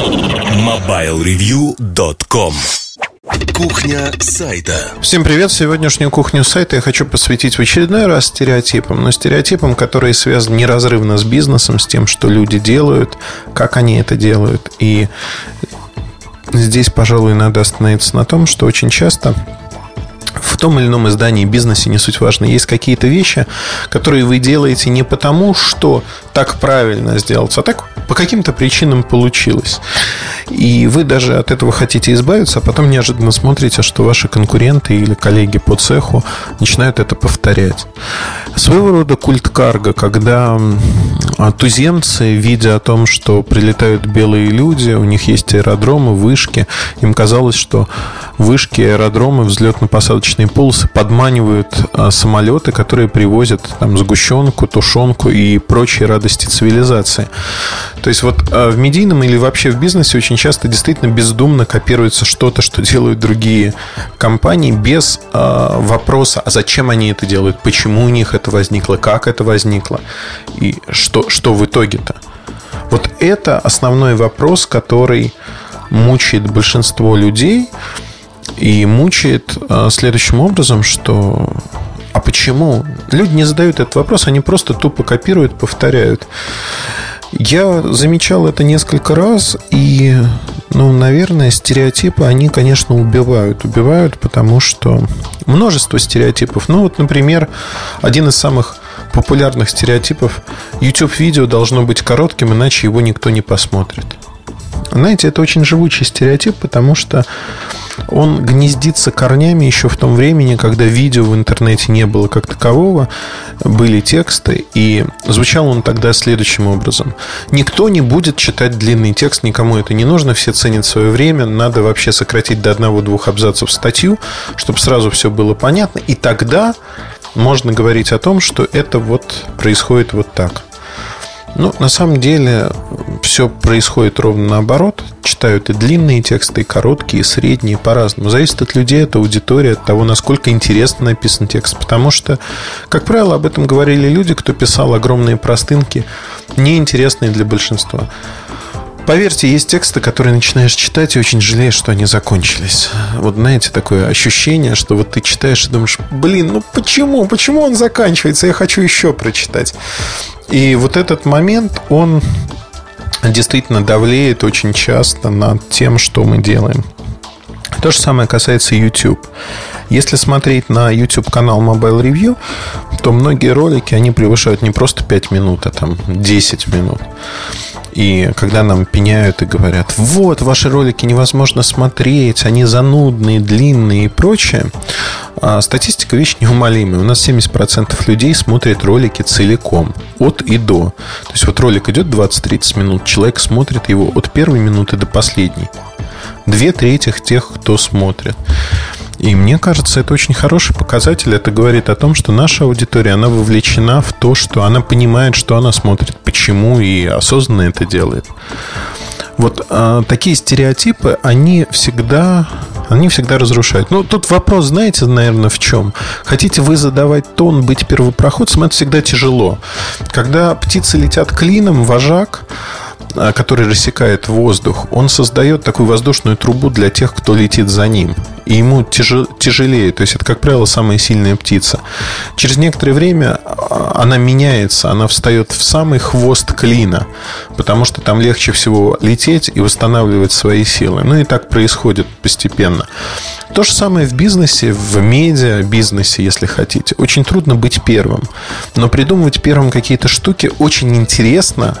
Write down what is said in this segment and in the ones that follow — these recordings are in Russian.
MobileReview.com Кухня сайта. Всем привет! Сегодняшнюю кухню сайта я хочу посвятить в очередной раз стереотипам, но стереотипам, которые связаны неразрывно с бизнесом, с тем, что люди делают, как они это делают. И здесь, пожалуй, надо остановиться на том, что очень часто в том или ином издании, бизнесе, не суть важно, есть какие-то вещи, которые вы делаете не потому, что так правильно сделать, а так по каким-то причинам получилось. И вы даже от этого хотите избавиться, а потом неожиданно смотрите, что ваши конкуренты или коллеги по цеху начинают это повторять. Своего рода культ карго, когда туземцы, видя о том, что прилетают белые люди, у них есть аэродромы, вышки, им казалось, что вышки, аэродромы, взлетно-посадочные полосы подманивают а, самолеты, которые привозят там сгущенку, тушенку и прочие радости цивилизации. То есть вот а, в медийном или вообще в бизнесе очень часто действительно бездумно копируется что-то, что делают другие компании без э, вопроса, а зачем они это делают, почему у них это возникло, как это возникло и что, что в итоге-то. Вот это основной вопрос, который мучает большинство людей и мучает э, следующим образом, что почему? Люди не задают этот вопрос, они просто тупо копируют, повторяют. Я замечал это несколько раз, и, ну, наверное, стереотипы, они, конечно, убивают. Убивают, потому что множество стереотипов. Ну, вот, например, один из самых популярных стереотипов YouTube-видео должно быть коротким, иначе его никто не посмотрит. Знаете, это очень живучий стереотип, потому что он гнездится корнями еще в том времени, когда видео в интернете не было как такового, были тексты, и звучал он тогда следующим образом. Никто не будет читать длинный текст, никому это не нужно, все ценят свое время, надо вообще сократить до одного-двух абзацев статью, чтобы сразу все было понятно, и тогда можно говорить о том, что это вот происходит вот так – ну, на самом деле, все происходит ровно наоборот. Читают и длинные тексты, и короткие, и средние, по-разному. Зависит от людей, от аудитории, от того, насколько интересно написан текст. Потому что, как правило, об этом говорили люди, кто писал огромные простынки, неинтересные для большинства. Поверьте, есть тексты, которые начинаешь читать и очень жалеешь, что они закончились. Вот знаете, такое ощущение, что вот ты читаешь и думаешь, блин, ну почему? Почему он заканчивается? Я хочу еще прочитать. И вот этот момент, он действительно давлеет очень часто над тем, что мы делаем. То же самое касается YouTube. Если смотреть на YouTube канал Mobile Review, то многие ролики, они превышают не просто 5 минут, а там 10 минут. И когда нам пеняют и говорят, вот, ваши ролики невозможно смотреть, они занудные, длинные и прочее, а статистика вещь неумолимая. У нас 70% людей смотрят ролики целиком, от и до. То есть вот ролик идет 20-30 минут, человек смотрит его от первой минуты до последней. Две трети тех, кто смотрит. И мне кажется, это очень хороший показатель. Это говорит о том, что наша аудитория, она вовлечена в то, что она понимает, что она смотрит, почему и осознанно это делает. Вот э, такие стереотипы, они всегда, они всегда разрушают. Ну, тут вопрос, знаете, наверное, в чем? Хотите вы задавать тон, быть первопроходцем, это всегда тяжело. Когда птицы летят клином, вожак а, который рассекает воздух, он создает такую воздушную трубу для тех, кто летит за ним. И ему тяжелее. То есть это, как правило, самая сильная птица. Через некоторое время а, она меняется, она встает в самый хвост клина, потому что там легче всего лететь и восстанавливать свои силы. Ну и так происходит постепенно. То же самое в бизнесе, в медиа бизнесе, если хотите. Очень трудно быть первым. Но придумывать первым какие-то штуки очень интересно.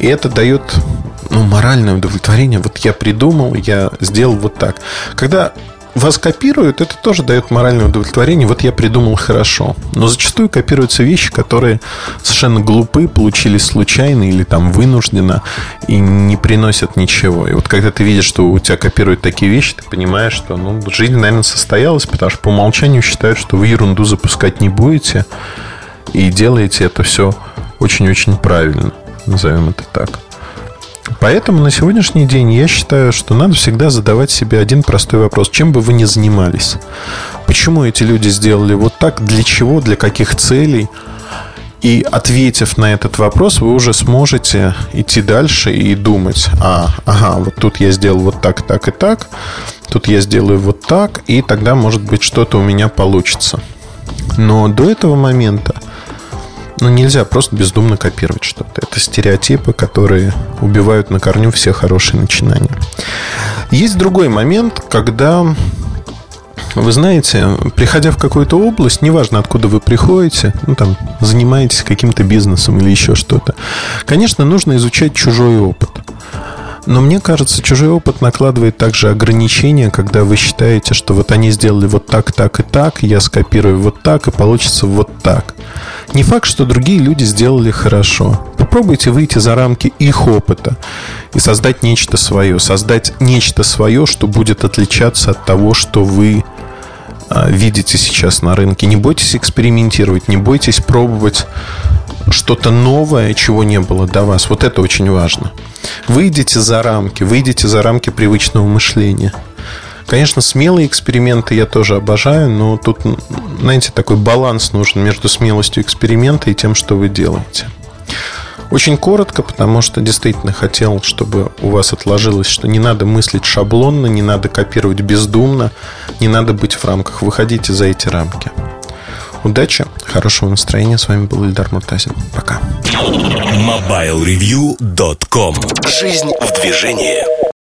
И это дает ну, моральное удовлетворение. Вот я придумал, я сделал вот так. Когда вас копируют, это тоже дает моральное удовлетворение. Вот я придумал хорошо. Но зачастую копируются вещи, которые совершенно глупы, получились случайно или там вынужденно и не приносят ничего. И вот когда ты видишь, что у тебя копируют такие вещи, ты понимаешь, что ну, жизнь, наверное, состоялась, потому что по умолчанию считают, что вы ерунду запускать не будете и делаете это все очень-очень правильно. Назовем это так. Поэтому на сегодняшний день я считаю, что надо всегда задавать себе один простой вопрос. Чем бы вы ни занимались? Почему эти люди сделали вот так? Для чего? Для каких целей? И ответив на этот вопрос, вы уже сможете идти дальше и думать, а, ага, вот тут я сделал вот так, так и так, тут я сделаю вот так, и тогда, может быть, что-то у меня получится. Но до этого момента ну, нельзя просто бездумно копировать что-то. Это стереотипы, которые убивают на корню все хорошие начинания. Есть другой момент, когда вы знаете, приходя в какую-то область, неважно, откуда вы приходите, ну, там, занимаетесь каким-то бизнесом или еще что-то, конечно, нужно изучать чужой опыт. Но мне кажется, чужой опыт накладывает также ограничения, когда вы считаете, что вот они сделали вот так, так и так, я скопирую вот так, и получится вот так. Не факт, что другие люди сделали хорошо. Попробуйте выйти за рамки их опыта и создать нечто свое. Создать нечто свое, что будет отличаться от того, что вы а, видите сейчас на рынке. Не бойтесь экспериментировать, не бойтесь пробовать что-то новое, чего не было до вас. Вот это очень важно. Выйдите за рамки, выйдите за рамки привычного мышления. Конечно, смелые эксперименты я тоже обожаю, но тут, знаете, такой баланс нужен между смелостью эксперимента и тем, что вы делаете. Очень коротко, потому что действительно хотел, чтобы у вас отложилось, что не надо мыслить шаблонно, не надо копировать бездумно, не надо быть в рамках. Выходите за эти рамки. Удачи, хорошего настроения. С вами был Ильдар Муртазин. Пока. MobileReview.com Жизнь в движении.